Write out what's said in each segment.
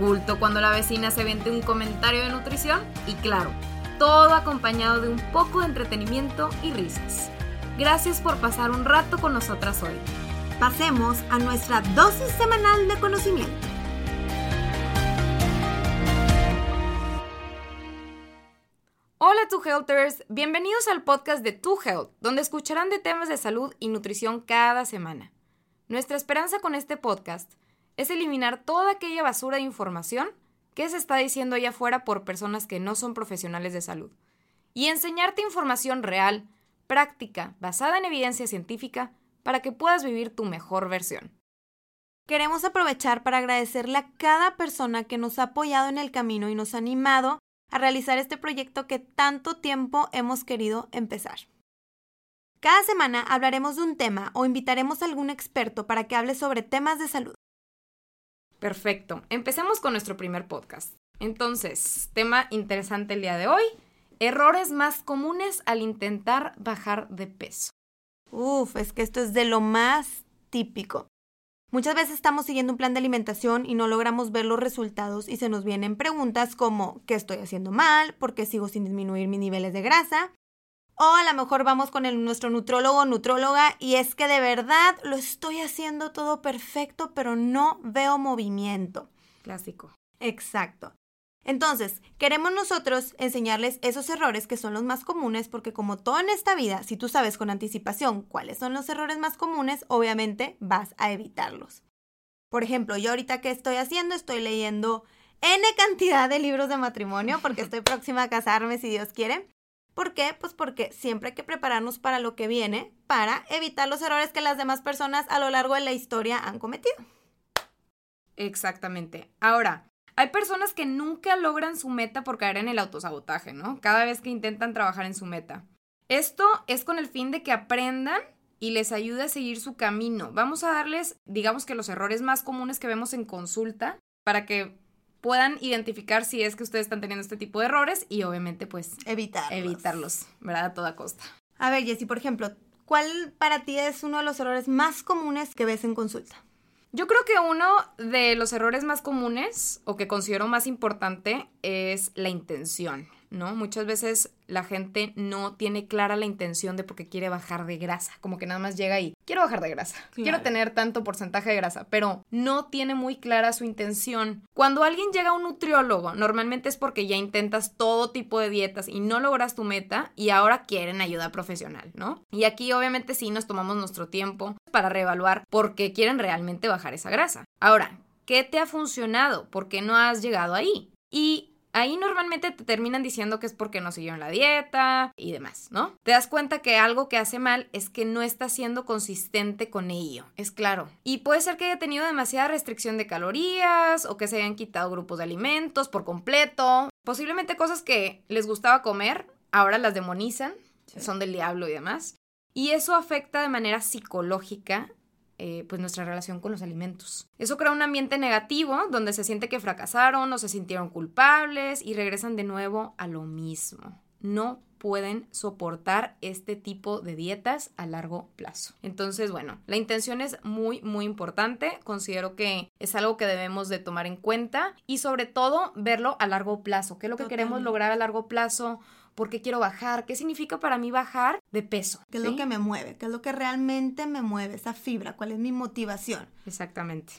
culto cuando la vecina se vende un comentario de nutrición y claro, todo acompañado de un poco de entretenimiento y risas. Gracias por pasar un rato con nosotras hoy. Pasemos a nuestra dosis semanal de conocimiento. Hola Tu Healthers, bienvenidos al podcast de Tu Health, donde escucharán de temas de salud y nutrición cada semana. Nuestra esperanza con este podcast es eliminar toda aquella basura de información que se está diciendo allá afuera por personas que no son profesionales de salud y enseñarte información real, práctica, basada en evidencia científica para que puedas vivir tu mejor versión. Queremos aprovechar para agradecerle a cada persona que nos ha apoyado en el camino y nos ha animado a realizar este proyecto que tanto tiempo hemos querido empezar. Cada semana hablaremos de un tema o invitaremos a algún experto para que hable sobre temas de salud. Perfecto, empecemos con nuestro primer podcast. Entonces, tema interesante el día de hoy, errores más comunes al intentar bajar de peso. Uf, es que esto es de lo más típico. Muchas veces estamos siguiendo un plan de alimentación y no logramos ver los resultados y se nos vienen preguntas como ¿qué estoy haciendo mal? ¿Por qué sigo sin disminuir mis niveles de grasa? O a lo mejor vamos con el, nuestro nutrólogo o nutróloga y es que de verdad lo estoy haciendo todo perfecto, pero no veo movimiento. Clásico. Exacto. Entonces, queremos nosotros enseñarles esos errores que son los más comunes, porque como todo en esta vida, si tú sabes con anticipación cuáles son los errores más comunes, obviamente vas a evitarlos. Por ejemplo, yo ahorita que estoy haciendo, estoy leyendo N cantidad de libros de matrimonio, porque estoy próxima a casarme si Dios quiere. ¿Por qué? Pues porque siempre hay que prepararnos para lo que viene, para evitar los errores que las demás personas a lo largo de la historia han cometido. Exactamente. Ahora, hay personas que nunca logran su meta por caer en el autosabotaje, ¿no? Cada vez que intentan trabajar en su meta. Esto es con el fin de que aprendan y les ayude a seguir su camino. Vamos a darles, digamos que los errores más comunes que vemos en consulta para que puedan identificar si es que ustedes están teniendo este tipo de errores y obviamente pues evitarlos, evitarlos ¿verdad? A toda costa. A ver, Jessy, por ejemplo, ¿cuál para ti es uno de los errores más comunes que ves en consulta? Yo creo que uno de los errores más comunes o que considero más importante es la intención. ¿No? Muchas veces la gente no tiene clara la intención de por qué quiere bajar de grasa, como que nada más llega y quiero bajar de grasa, quiero tener tanto porcentaje de grasa, pero no tiene muy clara su intención. Cuando alguien llega a un nutriólogo, normalmente es porque ya intentas todo tipo de dietas y no logras tu meta y ahora quieren ayuda profesional, ¿no? Y aquí obviamente sí nos tomamos nuestro tiempo para reevaluar por qué quieren realmente bajar esa grasa. Ahora, ¿qué te ha funcionado? ¿Por qué no has llegado ahí? Y Ahí normalmente te terminan diciendo que es porque no siguieron la dieta y demás, ¿no? Te das cuenta que algo que hace mal es que no está siendo consistente con ello, es claro. Y puede ser que haya tenido demasiada restricción de calorías o que se hayan quitado grupos de alimentos por completo. Posiblemente cosas que les gustaba comer, ahora las demonizan, son del diablo y demás. Y eso afecta de manera psicológica eh, pues nuestra relación con los alimentos. Eso crea un ambiente negativo donde se siente que fracasaron o se sintieron culpables y regresan de nuevo a lo mismo. No pueden soportar este tipo de dietas a largo plazo. Entonces, bueno, la intención es muy, muy importante. Considero que es algo que debemos de tomar en cuenta y sobre todo verlo a largo plazo. ¿Qué es lo que queremos lograr a largo plazo? ¿Por qué quiero bajar? ¿Qué significa para mí bajar de peso? ¿Qué es lo que me mueve? ¿Qué es lo que realmente me mueve? Esa fibra, ¿cuál es mi motivación? Exactamente.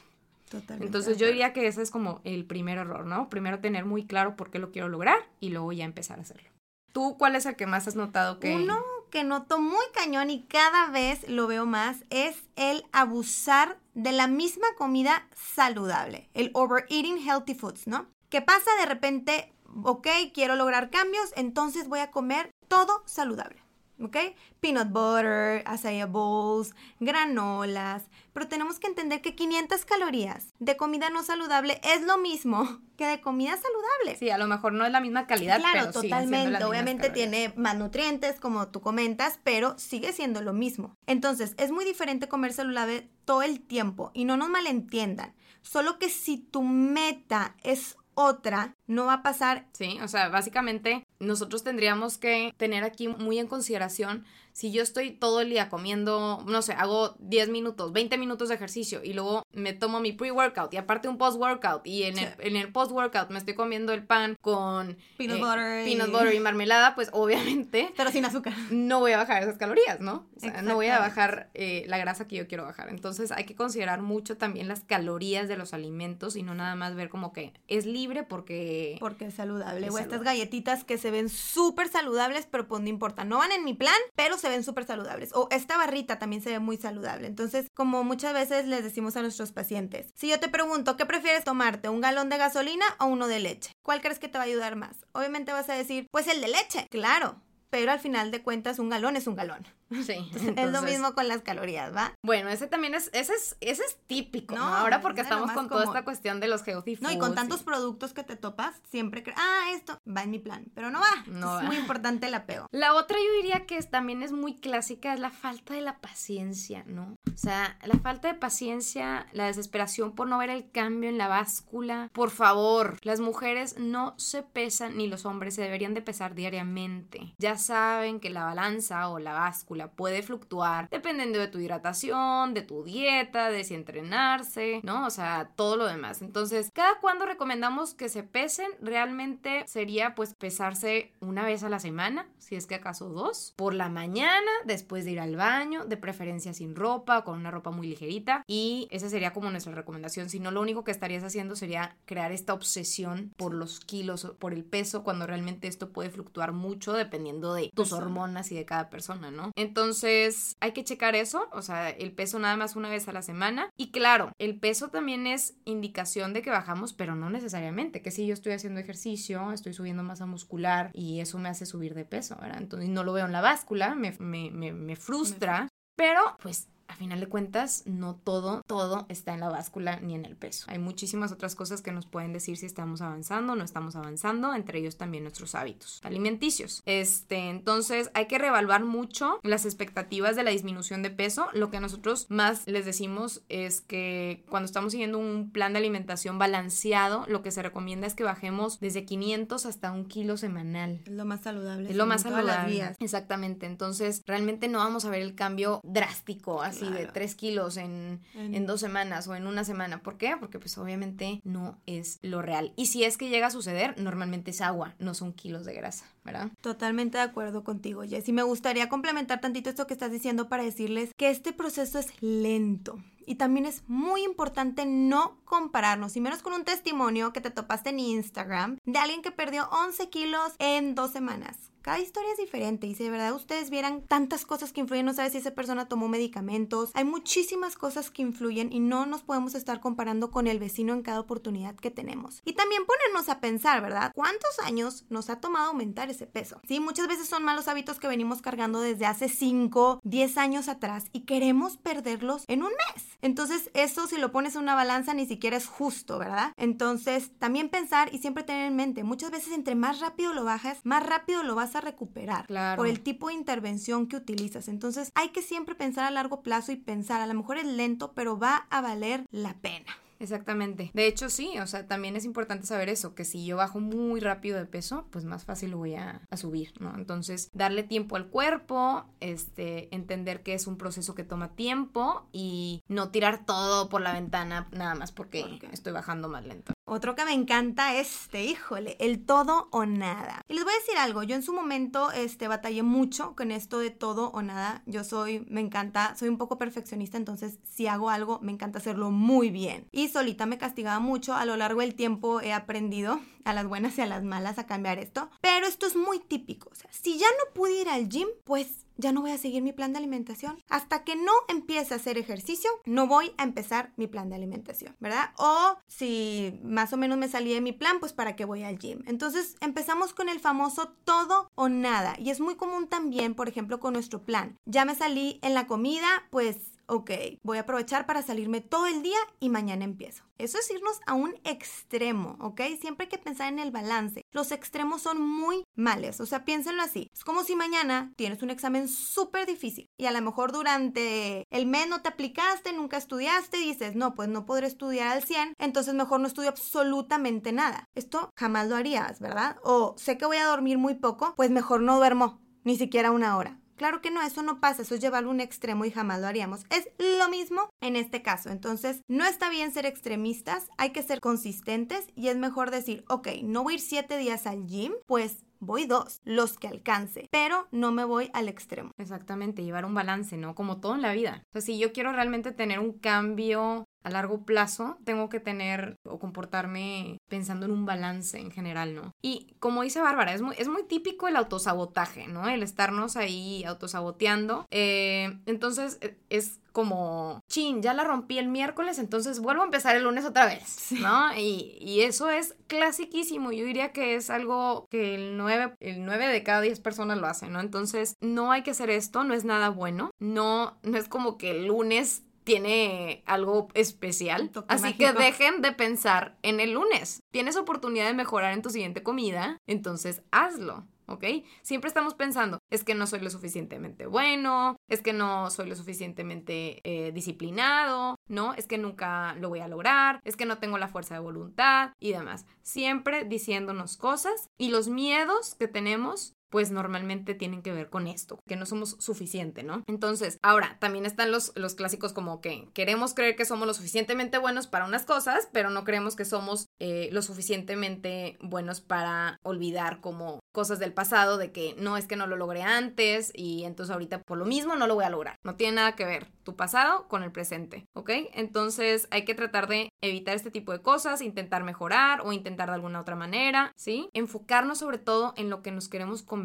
Totalmente Entonces yo diría que ese es como el primer error, ¿no? Primero tener muy claro por qué lo quiero lograr y luego ya empezar a hacerlo. ¿Tú cuál es el que más has notado que... Uno que noto muy cañón y cada vez lo veo más es el abusar de la misma comida saludable, el overeating healthy foods, ¿no? ¿Qué pasa de repente ok, quiero lograr cambios, entonces voy a comer todo saludable. ¿ok? Peanut butter, acai bowls, granolas, pero tenemos que entender que 500 calorías de comida no saludable es lo mismo que de comida saludable. Sí, a lo mejor no es la misma calidad, claro, pero totalmente. Obviamente tiene más nutrientes, como tú comentas, pero sigue siendo lo mismo. Entonces, es muy diferente comer saludable todo el tiempo y no nos malentiendan. Solo que si tu meta es otra, no va a pasar. Sí, o sea, básicamente nosotros tendríamos que tener aquí muy en consideración si yo estoy todo el día comiendo, no sé, hago 10 minutos, 20 minutos de ejercicio y luego me tomo mi pre-workout y aparte un post-workout y en, el, post-workout me estoy comiendo el pan con peanut, eh, butter, peanut y... butter y marmelada, pues obviamente... Pero sin azúcar. No voy a bajar esas calorías, ¿no? O sea, no voy a bajar eh, la grasa que yo quiero bajar. Entonces hay que considerar mucho también las calorías de los alimentos y no nada más ver como que es libre porque... Porque es saludable. o estas galletitas que se ven súper saludables, pero pues no importa. No van en mi plan, pero se ven súper saludables. O esta barrita también se ve muy saludable. Entonces, como muchas veces les decimos a nuestros pacientes, si yo te pregunto, ¿qué prefieres tomarte? ¿Un galón de gasolina o uno de leche? ¿Cuál crees que te va a ayudar más? Obviamente vas a decir, pues el de leche. Claro, pero al final de cuentas un galón es un galón. Sí. es lo mismo con las calorías, ¿va? Bueno, ese también es, ese es, ese es típico, ¿no? Ahora porque estamos con toda esta cuestión de los healthy foods. No, y con tantos productos que te topas, siempre crees, ah, esto va en mi plan, pero no va. No es muy importante el apego. La otra yo diría que también es muy clásica, es la falta de la paciencia, ¿no? O sea, la falta de paciencia, la desesperación por no ver el cambio en la báscula. Por favor, las mujeres no se pesan, ni los hombres se deberían de pesar diariamente. Ya saben que la balanza o la báscula puede fluctuar dependiendo de tu hidratación, de tu dieta, de si entrenarse, ¿no? O sea, todo lo demás. Entonces, cada cuando recomendamos que se pesen, realmente sería pues pesarse una vez a la semana, si es que acaso dos, por la mañana, después de ir al baño, de preferencia sin ropa, con una ropa muy ligerita. Y esa sería como nuestra recomendación. Si no, lo único que estarías haciendo sería crear esta obsesión por los kilos, por el peso, cuando realmente esto puede fluctuar mucho dependiendo de tus hormonas y de cada persona, ¿no? Entonces, hay que checar eso, o sea, el peso nada más una vez a la semana. Y claro, el peso también es indicación de que bajamos, pero no necesariamente, que si yo estoy haciendo ejercicio, estoy subiendo masa muscular y eso me hace subir de peso, ¿verdad? Entonces, no lo veo en la báscula, me, me, me, me frustra, pero pues final de cuentas, no todo, todo está en la báscula ni en el peso. Hay muchísimas otras cosas que nos pueden decir si estamos avanzando o no estamos avanzando, entre ellos también nuestros hábitos alimenticios. Este, entonces hay que reevaluar mucho las expectativas de la disminución de peso. Lo que nosotros más les decimos es que cuando estamos siguiendo un plan de alimentación balanceado, lo que se recomienda es que bajemos desde 500 hasta un kilo semanal. Es lo más saludable. Es lo más saludable. Exactamente. Entonces, realmente no vamos a ver el cambio drástico así de 3 kilos en, en, dos semanas o en una semana. ¿Por qué? Porque pues obviamente no es lo real. Y si es que llega a suceder, normalmente es agua, no son kilos de grasa, ¿verdad? Totalmente de acuerdo contigo, Jess. Y me gustaría complementar tantito esto que estás diciendo para decirles que este proceso es lento. Y también es muy importante no compararnos, y menos con un testimonio que te topaste en Instagram de alguien que perdió 11 kilos en dos semanas cada historia es diferente y si de verdad ustedes vieran tantas cosas que influyen, no sabes si esa persona tomó medicamentos, hay muchísimas cosas que influyen y no nos podemos estar comparando con el vecino en cada oportunidad que tenemos. Y también ponernos a pensar, ¿verdad? ¿Cuántos años nos ha tomado aumentar ese peso? Sí, muchas veces son malos hábitos que venimos cargando desde hace 5, 10 años atrás y queremos perderlos en un mes. Entonces, eso si lo pones en una balanza ni siquiera es justo, ¿verdad? Entonces, también pensar y siempre tener en mente, muchas veces entre más rápido lo bajas, más rápido lo vas a recuperar por el tipo de intervención que utilizas. Entonces hay que siempre pensar a largo plazo y pensar, a lo mejor es lento, pero va a valer la pena. Exactamente. De hecho, sí, o sea, también es importante saber eso, que si yo bajo muy rápido de peso, pues más fácil lo voy a, subir, ¿no? Entonces, darle tiempo al cuerpo, este, entender que es un proceso que toma tiempo y no tirar todo por la ventana nada más porque estoy bajando más lento. Otro que me encanta este, híjole, el todo o nada. Y les voy a decir algo, yo en su momento este, batallé mucho con esto de todo o nada. Yo soy, me encanta, soy un poco perfeccionista, entonces si hago algo, me encanta hacerlo muy bien. Y solita me castigaba mucho, a lo largo del tiempo he aprendido a las buenas y a las malas a cambiar esto. Pero esto es muy típico, o sea, si ya no pude ir al gym, pues ya no voy a seguir mi plan de alimentación. Hasta que no empiece a hacer ejercicio, no voy a empezar mi plan de alimentación, ¿verdad? O si más o menos me salí de mi plan, pues para qué voy al gym. Entonces empezamos con el famoso todo o nada. Y es muy común también, por ejemplo, con nuestro plan. Ya me salí en la comida, pues ok, voy a aprovechar para salirme todo el día y mañana empiezo. Eso es irnos a un extremo, ¿ok? Siempre hay que pensar en el balance. Los extremos son muy males, o sea, piénsenlo así. Es como si mañana tienes un examen súper difícil y a lo mejor durante el mes no te aplicaste, nunca estudiaste y dices, no, pues no podré estudiar al 100, entonces mejor no estudio absolutamente nada. Esto jamás lo harías, ¿verdad? O sé que voy a dormir muy poco, pues mejor no duermo ni siquiera una hora. Claro que no, eso no pasa, eso es llevarlo a un extremo y jamás lo haríamos. Es lo mismo en este caso. Entonces, no está bien ser extremistas, hay que ser consistentes y es mejor decir, ok, no voy a ir siete días al gym, pues voy dos, los que alcance, pero no me voy al extremo. Exactamente, llevar un balance, ¿no? Como todo en la vida. O sea, si yo quiero realmente tener un cambio a largo plazo tengo que tener o comportarme pensando en un balance en general, ¿no? Y como dice Bárbara, es muy, es muy típico el autosabotaje, ¿no? El estarnos ahí autosaboteando. Eh, entonces e, es como, chin, ya la rompí el miércoles, entonces vuelvo a empezar el lunes otra vez, ¿no? Y, y, eso es clasiquísimo. Yo diría que es algo que el 9, el 9 de cada 10 personas lo hacen, ¿no? Entonces, no hay que hacer esto, no es nada bueno. No, no es como que el lunes tiene algo especial. Así que dejen de pensar en el lunes. Tienes oportunidad de mejorar en tu siguiente comida, entonces hazlo. ¿ok? Siempre estamos pensando, es que no soy lo suficientemente bueno, es que no soy lo suficientemente eh, disciplinado, ¿no? Es que nunca lo voy a lograr, es que no tengo la fuerza de voluntad y demás. Siempre diciéndonos cosas y los miedos que tenemos pues normalmente tienen que ver con esto, que no somos suficiente, ¿no? Entonces, ahora, también están los, los clásicos como que queremos creer que somos lo suficientemente buenos para unas cosas, pero no creemos que somos eh, lo suficientemente buenos para olvidar como cosas del pasado, de que no es que no lo logré antes y entonces ahorita por lo mismo no lo voy a lograr. No tiene nada que ver tu pasado con el presente, ¿ok? Entonces hay que tratar de evitar este tipo de cosas, intentar mejorar o intentar de alguna otra manera, ¿sí? Enfocarnos sobre todo en lo que nos queremos convertir.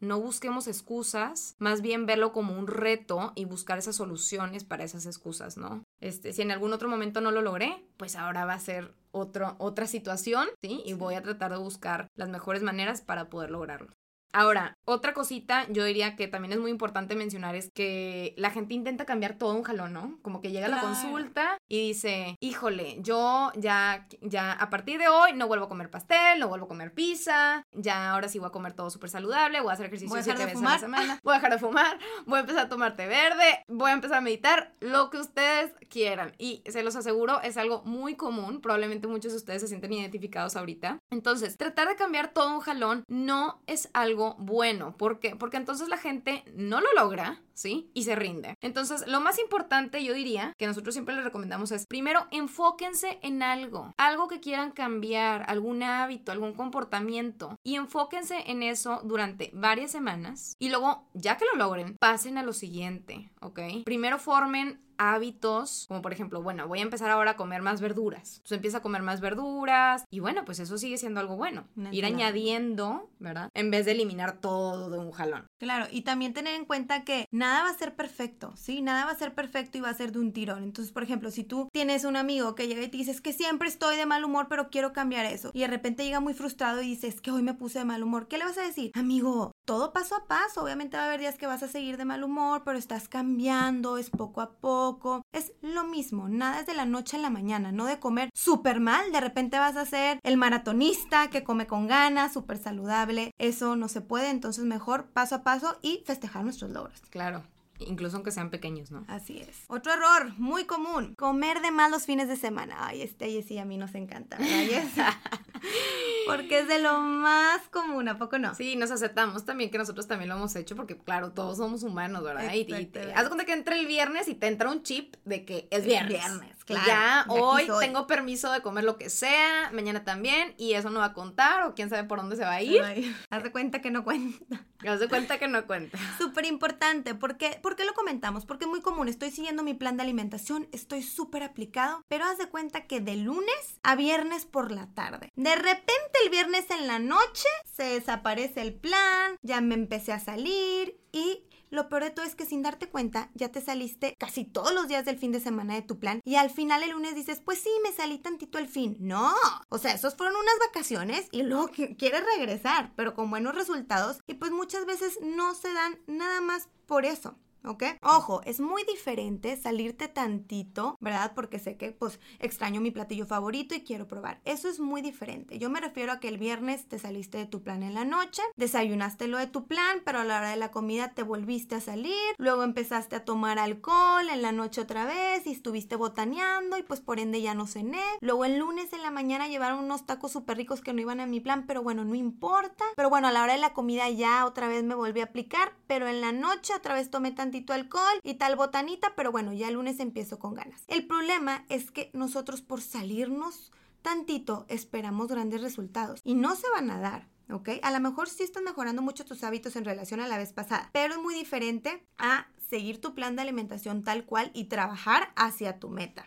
No busquemos excusas, más bien verlo como un reto y buscar esas soluciones para esas excusas, ¿no? Este, si en algún otro momento no lo logré, pues ahora va a ser otro, otra situación, ¿sí? Y voy a tratar de buscar las mejores maneras para poder lograrlo. Ahora, otra cosita, yo diría que también es muy importante mencionar es que la gente intenta cambiar todo un jalón, ¿no? Como que llega a la consulta y dice, híjole, yo ya, ya a partir de hoy no vuelvo a comer pastel, no vuelvo a comer pizza, ya ahora sí voy a comer todo súper saludable, voy a hacer ejercicio siete veces a la semana, voy a dejar de fumar, voy a empezar a tomar té verde, voy a empezar a meditar, lo que ustedes quieran. Y se los aseguro, es algo muy común, probablemente muchos de ustedes se sienten identificados ahorita. Entonces, tratar de cambiar todo un jalón no es algo bueno. ¿Por qué? Porque entonces la gente no lo logra, ¿sí? Y se rinde. Entonces, lo más importante, yo diría, que nosotros siempre les recomendamos es, primero, enfóquense en algo, algo que quieran cambiar, algún hábito, algún comportamiento, y enfóquense en eso durante varias semanas. Y luego, ya que lo logren, pasen a lo siguiente, ¿ok? Primero formen hábitos, como por ejemplo, bueno, voy a empezar ahora a comer más verduras. Entonces empieza a comer más verduras y bueno, pues eso sigue siendo algo bueno. Ir añadiendo, ¿verdad? En vez de eliminar todo de un jalón. Claro, y también tener en cuenta que nada va a ser perfecto, ¿sí? Nada va a ser perfecto y va a ser de un tirón. Entonces, por ejemplo, si tú tienes un amigo que llega y te dice, que siempre estoy de mal humor, pero quiero cambiar eso, y de repente llega muy frustrado y dices, que hoy me puse de mal humor, ¿qué le vas a decir? Amigo, todo paso a paso. Obviamente va a haber días que vas a seguir de mal humor, pero estás cambiando, es poco a poco. Es lo mismo, nada es de la noche a la mañana, no de comer súper mal. De repente vas a ser el maratonista que come con ganas, súper saludable. Eso no se puede, entonces mejor paso a paso y festejar nuestros logros. Claro. Incluso aunque sean pequeños, ¿no? Así es. Otro error muy común, comer de más los fines de semana. Ay, este y sí a mí nos encanta, ¿verdad? porque es de lo más común, ¿a poco no? Sí, nos aceptamos también que nosotros también lo hemos hecho porque, claro, todos somos humanos, ¿verdad? Y, haz cuenta que entra el viernes y te entra un chip de que es viernes. viernes Claro, ya hoy tengo permiso de comer lo que sea, mañana también, y eso no va a contar, o quién sabe por dónde se va a ir. Haz de cuenta que no cuenta. Haz de cuenta que no cuenta. Súper importante, porque, ¿por qué lo comentamos? Porque es muy común, estoy siguiendo mi plan de alimentación, estoy súper aplicado, pero haz de cuenta que de lunes a viernes por la tarde. De repente el viernes en la noche se desaparece el plan, ya me empecé a salir y lo peor de todo es que sin darte cuenta ya te saliste casi todos los días del fin de semana de tu plan y al final el lunes dices, pues sí, me salí tantito el fin. No, o sea, esos fueron unas vacaciones y luego quieres regresar, pero con buenos resultados y pues muchas veces no se dan nada más por eso. ¿Ok? Ojo, es muy diferente salirte tantito, ¿verdad? Porque sé que pues extraño mi platillo favorito y quiero probar. Eso es muy diferente. Yo me refiero a que el viernes te saliste de tu plan en la noche, desayunaste lo de tu plan, pero a la hora de la comida te volviste a salir, luego empezaste a tomar alcohol en la noche otra vez y estuviste botaneando y pues por ende ya no cené. Luego el lunes en la mañana llevaron unos tacos súper ricos que no iban a mi plan, pero bueno, no importa. Pero bueno, a la hora de la comida ya otra vez me volví a aplicar, pero en la noche otra vez tomé tantito alcohol y tal botanita, pero bueno, ya el lunes empiezo con ganas. El problema es que nosotros por salirnos tantito esperamos grandes resultados y no se van a dar. ¿ok? A lo mejor sí están mejorando mucho tus hábitos en relación a la vez pasada, pero es muy diferente a seguir tu plan de alimentación tal cual y trabajar hacia tu meta.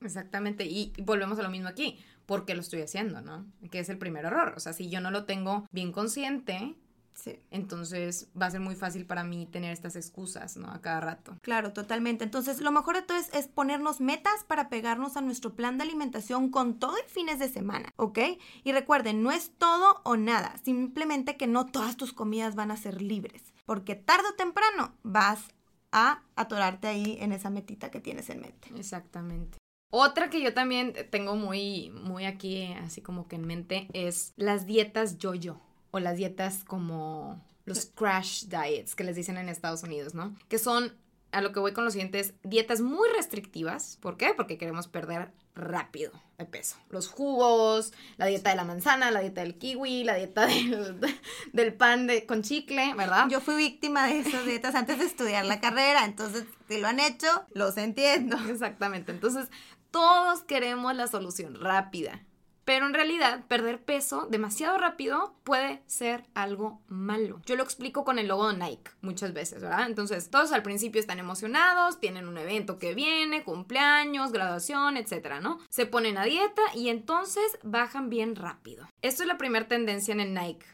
Exactamente, y volvemos a lo mismo aquí, porque lo estoy haciendo, ¿no? Que es el primer error. O sea, si yo no lo tengo bien consciente, Sí. Entonces va a ser muy fácil para mí tener estas excusas, ¿no? A cada rato. Claro, totalmente. Entonces lo mejor de todo es, es ponernos metas para pegarnos a nuestro plan de alimentación con todo en fines de semana, ¿ok? Y recuerden, no es todo o nada, simplemente que no todas tus comidas van a ser libres, porque tarde o temprano vas a atorarte ahí en esa metita que tienes en mente. Exactamente. Otra que yo también tengo muy, muy aquí, así como que en mente, es las dietas yo-yo o las dietas como los crash diets que les dicen en Estados Unidos, ¿no? Que son, a lo que voy con los siguientes, dietas muy restrictivas. ¿Por qué? Porque queremos perder rápido de peso. Los jugos, la dieta de la manzana, la dieta del kiwi, la dieta del, pan de, con chicle, ¿verdad? Yo fui víctima de esas dietas antes de estudiar la carrera, entonces si lo han hecho, los entiendo. Exactamente, entonces todos queremos la solución rápida. Pero en realidad, perder peso demasiado rápido puede ser algo malo. Yo lo explico con el logo de Nike muchas veces, ¿verdad? Entonces, todos al principio están emocionados, tienen un evento que viene, cumpleaños, graduación, etcétera, ¿no? Se ponen a dieta y entonces bajan bien rápido. Esto es la primera tendencia en el Nike.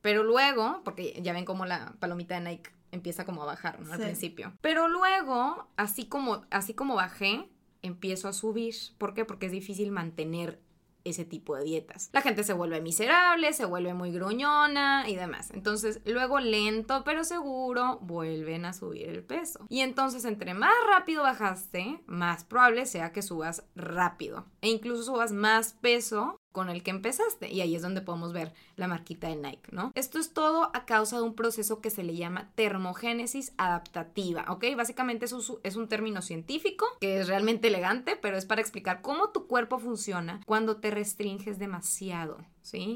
Pero luego, porque ya ven cómo la palomita de Nike empieza como a bajar, ¿no? Al principio. Pero luego, así como, así como bajé, empiezo a subir. ¿Por qué? Porque es difícil mantener ese tipo de dietas. La gente se vuelve miserable, se vuelve muy gruñona y demás. Entonces, luego lento pero seguro vuelven a subir el peso. Y entonces, entre más rápido bajaste, más probable sea que subas rápido e incluso subas más peso con el que empezaste. Y ahí es donde podemos ver la marquita de Nike, ¿no? Esto es todo a causa de un proceso que se le llama termogénesis adaptativa, ¿ok? Básicamente es es un término científico que es realmente elegante, pero es para explicar cómo tu cuerpo funciona cuando te restringes demasiado.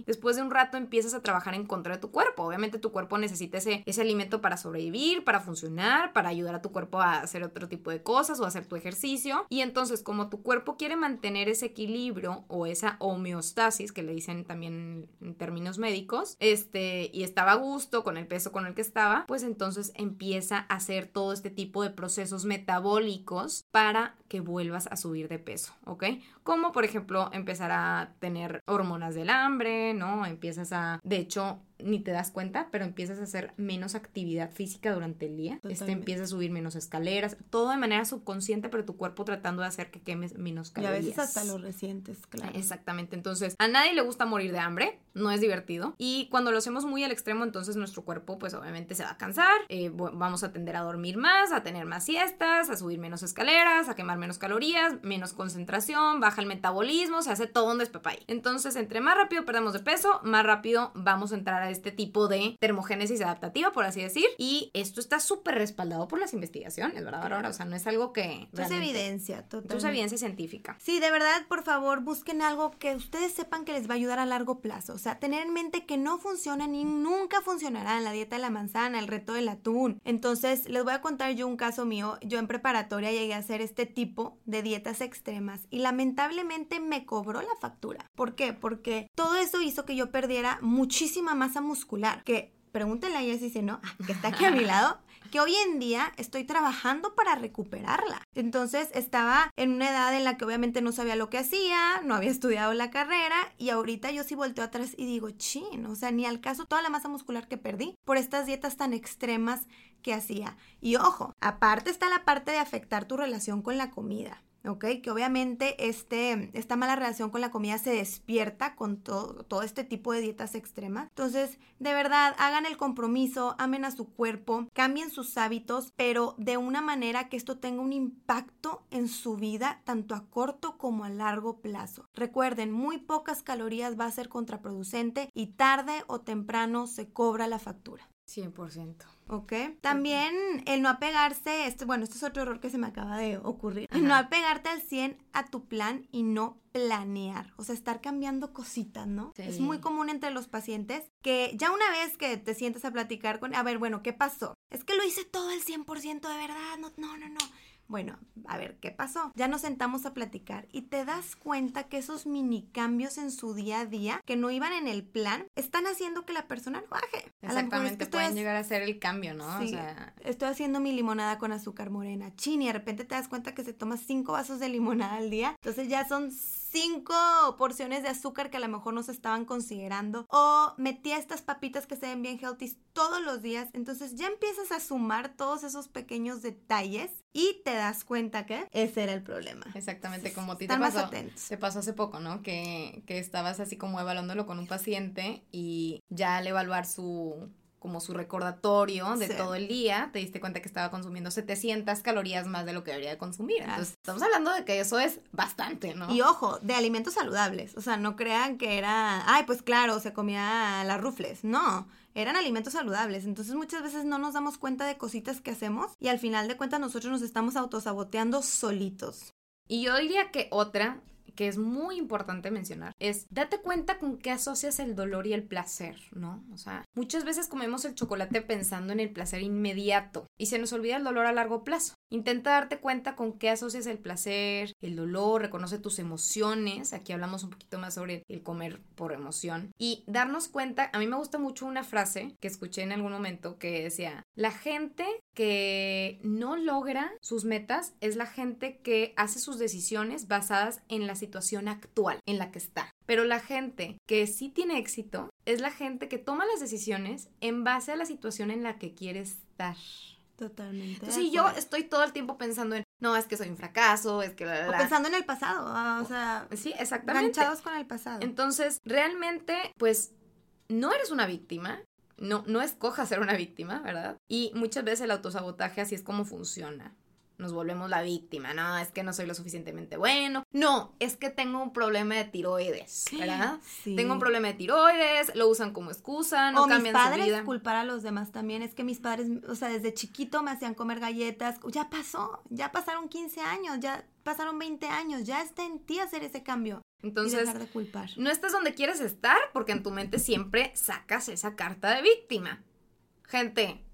Después de un rato empiezas a trabajar en contra de tu cuerpo. Obviamente tu cuerpo necesita ese, ese alimento para sobrevivir, para funcionar, para ayudar a tu cuerpo a hacer otro tipo de cosas o hacer tu ejercicio. Y entonces como tu cuerpo quiere mantener ese equilibrio o esa homeostasis, que le dicen también en términos médicos, este, y estaba a gusto con el peso con el que estaba, pues entonces empieza a hacer todo este tipo de procesos metabólicos para que vuelvas a subir de peso, ¿ok? Como por ejemplo empezar a tener hormonas del hambre, ¿no? Empiezas a, de hecho, ni te das cuenta, pero empiezas a hacer menos actividad física durante el día. Este empieza a subir menos escaleras, todo de manera subconsciente, pero tu cuerpo tratando de hacer que quemes menos calorías. Y a veces hasta los recientes, claro. Exactamente. Entonces, a nadie le gusta morir de hambre, no es divertido. Y cuando lo hacemos muy al extremo, entonces nuestro cuerpo, pues obviamente se va a cansar. Eh, vamos a tender a dormir más, a tener más siestas, a subir menos escaleras, a quemar menos calorías, menos concentración, baja el metabolismo, se hace todo un despapay. Entonces, entre más rápido perdemos de peso, más rápido vamos a entrar a a este tipo de termogénesis adaptativa, por así decir. Y esto está súper respaldado por las investigaciones, ¿verdad, Aurora? O sea, no es algo que... Es evidencia, totalmente. Es evidencia científica. Sí, de verdad, por favor, busquen algo que ustedes sepan que les va a ayudar a largo plazo. O sea, tener en mente que no funciona ni nunca funcionará en la dieta de la manzana, el reto del atún. Entonces, les voy a contar yo un caso mío. Yo en preparatoria llegué a hacer este tipo de dietas extremas y lamentablemente me cobró la factura. ¿Por qué? Porque todo eso hizo que yo perdiera muchísima masa muscular, que pregúntenle a ella si dice no, que está aquí a mi lado, que hoy en día estoy trabajando para recuperarla. Entonces estaba en una edad en la que obviamente no sabía lo que hacía, no había estudiado la carrera y ahorita yo sí volteo atrás y digo, chin, o sea, ni al caso toda la masa muscular que perdí por estas dietas tan extremas que hacía. Y ojo, aparte está la parte de afectar tu relación con la comida. ¿Ok? Que obviamente este, esta mala relación con la comida se despierta con todo, todo este tipo de dietas extremas. Entonces, de verdad, hagan el compromiso, amen a su cuerpo, cambien sus hábitos, pero de una manera que esto tenga un impacto en su vida, tanto a corto como a largo plazo. Recuerden, muy pocas calorías va a ser contraproducente y tarde o temprano se cobra la factura. 100%. ¿ok? También el no apegarse, este, bueno, este es otro error que se me acaba de ocurrir, el no apegarte al 100 a tu plan y no planear, o sea, estar cambiando cositas, ¿no? Es muy común entre los pacientes que ya una vez que te sientes a platicar con, a ver, bueno, ¿qué pasó? Es que lo hice todo el 100% de verdad, no, no, no, no. Bueno, a ver, ¿qué pasó? Ya nos sentamos a platicar y te das cuenta que esos mini cambios en su día a día que no iban en el plan están haciendo que la persona no baje. Exactamente, pueden llegar a ser el cambio, ¿no? Sí, o sea... estoy haciendo mi limonada con azúcar morena, chin, y de repente te das cuenta que se toma cinco vasos de limonada al día, entonces ya son cinco porciones de azúcar que a lo mejor no se estaban considerando. O metía estas papitas que se ven bien healthy todos los días. Entonces ya empiezas a sumar todos esos pequeños detalles y te das cuenta que ese era el problema. Exactamente, como a ti te pasó, te pasó hace poco, ¿no? Que, que estabas así como evaluándolo con un paciente y ya al evaluar su como su recordatorio de todo el día, te diste cuenta que estaba consumiendo 700 calorías más de lo que debería consumir. Entonces, estamos hablando de que eso es bastante, ¿no? Y ojo, de alimentos saludables. O sea, no crean que era, ay, pues claro, se comía las rufles. No, eran alimentos saludables. Entonces, muchas veces no nos damos cuenta de cositas que hacemos y al final de cuentas nosotros nos estamos autosaboteando solitos. Y yo diría que otra que es muy importante mencionar es date cuenta con qué asocias el dolor y el placer, ¿no? O sea, muchas veces comemos el chocolate pensando en el placer inmediato y se nos olvida el dolor a largo plazo. Intenta darte cuenta con qué asocias el placer, el dolor, reconoce tus emociones. Aquí hablamos un poquito más sobre el comer por emoción. Y darnos cuenta, a mí me gusta mucho una frase que escuché en algún momento que decía, la gente que no logra sus metas es la gente que hace sus decisiones basadas en la situación actual en la que está. Pero la gente que sí tiene éxito es la gente que toma las decisiones en base a la situación en la que quiere estar. Totalmente. Entonces, si yo estoy todo el tiempo pensando en, no, es que soy un fracaso, es que... O pensando en el pasado, ah, o sea... Sí, exactamente. Enganchados con el pasado. Entonces, realmente, pues, no eres una víctima, no, no escoja ser una víctima, ¿verdad? Y muchas veces el autosabotaje así es como funciona nos volvemos la víctima, no, es que no soy lo suficientemente bueno, no, es que tengo un problema de tiroides, ¿verdad? Tengo un problema de tiroides, lo usan como excusa, no o cambian mis padres culpar a los demás también, es que mis padres, o sea, desde chiquito me hacían comer galletas, ya pasó, ya pasaron 15 años, ya pasaron 20 años, ya está en ti hacer ese cambio. Entonces, y dejar de culpar. no estás donde quieres estar porque en tu mente siempre sacas esa carta de víctima. Gente,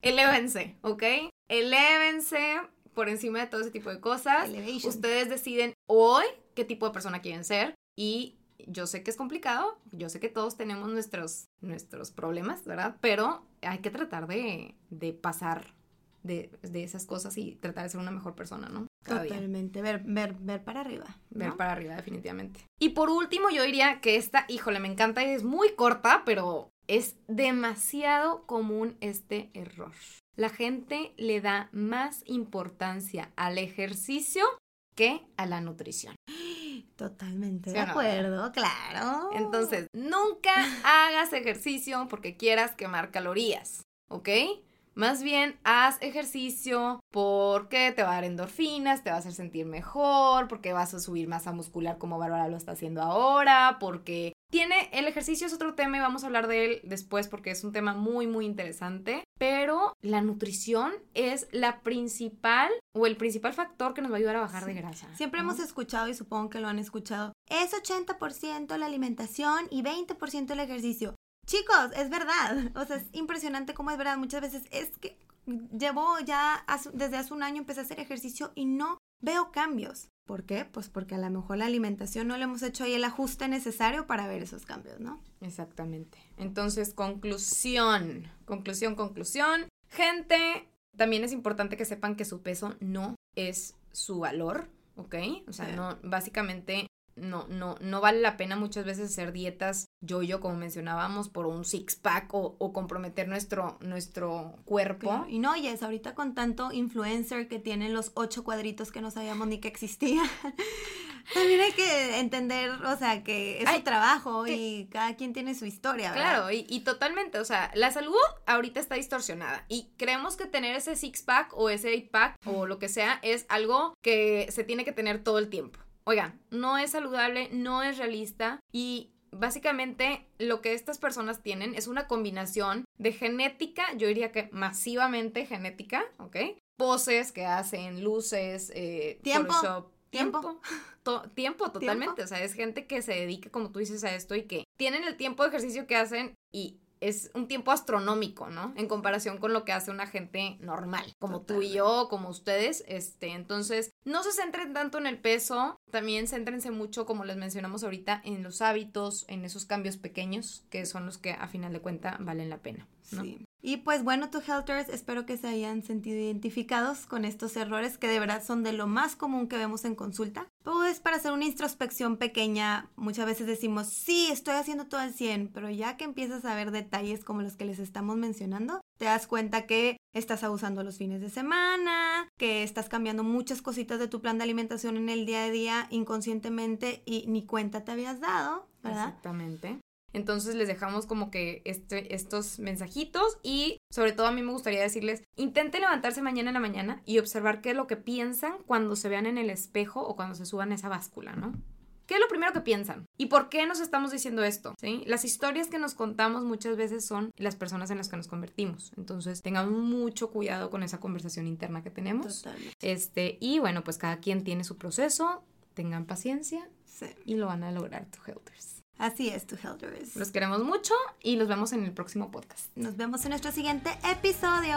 elévense, ¿ok? Elévense, por encima de todo ese tipo de cosas. Ustedes deciden hoy qué tipo de persona quieren ser y yo sé que es complicado, yo sé que todos tenemos nuestros, nuestros problemas, ¿verdad? Pero hay que tratar de, pasar de, esas cosas y tratar de ser una mejor persona, ¿no? Totalmente, ver, ver, ver para arriba. Ver para arriba, definitivamente. Y por último, yo diría que esta, híjole, me encanta es muy corta, pero es demasiado común este error la gente le da más importancia al ejercicio que a la nutrición. Totalmente de acuerdo, claro. Entonces, nunca hagas ejercicio porque quieras quemar calorías, ¿ok? Más bien, haz ejercicio porque te va a dar endorfinas, te va a hacer sentir mejor, porque vas a subir masa muscular como Bárbara lo está haciendo ahora, porque tiene, el ejercicio es otro tema y vamos a hablar de él después porque es un tema muy, muy interesante, pero la nutrición es la principal o el principal factor que nos va a ayudar a bajar de grasa. Siempre hemos escuchado y supongo que lo han escuchado, es 80% la alimentación y 20% el ejercicio. Chicos, es verdad. O sea, es impresionante cómo es verdad. Muchas veces es que llevo ya desde hace un año empecé a hacer ejercicio y no veo cambios. ¿Por qué? Pues porque a lo mejor la alimentación no le hemos hecho ahí el ajuste necesario para ver esos cambios, ¿no? Exactamente. Entonces, conclusión, conclusión, conclusión. Gente, también es importante que sepan que su peso no es su valor, ¿ok? O sea, no, básicamente no, no, no vale la pena muchas veces hacer dietas yo-yo, como mencionábamos, por un six-pack o, comprometer nuestro, nuestro cuerpo. Y no, es ahorita con tanto influencer que tienen los ocho cuadritos que no sabíamos ni que existía, también hay que entender, o sea, que es su trabajo y cada quien tiene su historia, ¿verdad? Claro, y, y totalmente, o sea, la salud ahorita está distorsionada y creemos que tener ese six-pack o ese eight-pack o lo que sea es algo que se tiene que tener todo el tiempo. Oigan, no es saludable, no es realista y básicamente lo que estas personas tienen es una combinación de genética, yo diría que masivamente genética, ¿ok? Poses que hacen, luces, eh, tiempo. Tiempo. tiempo, totalmente. O sea, es gente que se dedica, como tú dices, a esto y que tienen el tiempo de ejercicio que hacen y es un tiempo astronómico, ¿no? En comparación con lo que hace una gente normal, como tú y yo, como ustedes, este, entonces, no se centren tanto en el peso, también céntrense mucho, como les mencionamos ahorita, en los hábitos, en esos cambios pequeños, que son los que a final de cuenta valen la pena, ¿no? Sí. Y pues bueno, tu Helters, espero que se hayan sentido identificados con estos errores que de verdad son de lo más común que vemos en consulta. Pues para hacer una introspección pequeña, muchas veces decimos, sí, estoy haciendo todo al 100, pero ya que empiezas a ver detalles como los que les estamos mencionando, te das cuenta que estás abusando los fines de semana, que estás cambiando muchas cositas de tu plan de alimentación en el día a día inconscientemente y ni cuenta te habías dado, ¿verdad? Exactamente. Entonces les dejamos como que este, estos mensajitos y sobre todo a mí me gustaría decirles, intenten levantarse mañana en la mañana y observar qué es lo que piensan cuando se vean en el espejo o cuando se suban a esa báscula, ¿no? ¿Qué es lo primero que piensan? ¿Y por qué nos estamos diciendo esto? ¿Sí? Las historias que nos contamos muchas veces son las personas en las que nos convertimos. Entonces, tengamos mucho cuidado con esa conversación interna que tenemos. Totalmente. Este, y bueno, pues cada quien tiene su proceso, tengan paciencia y lo van a lograr, tu helters. Así es, tu Helders. Los queremos mucho y los vemos en el próximo podcast. Nos vemos en nuestro siguiente episodio.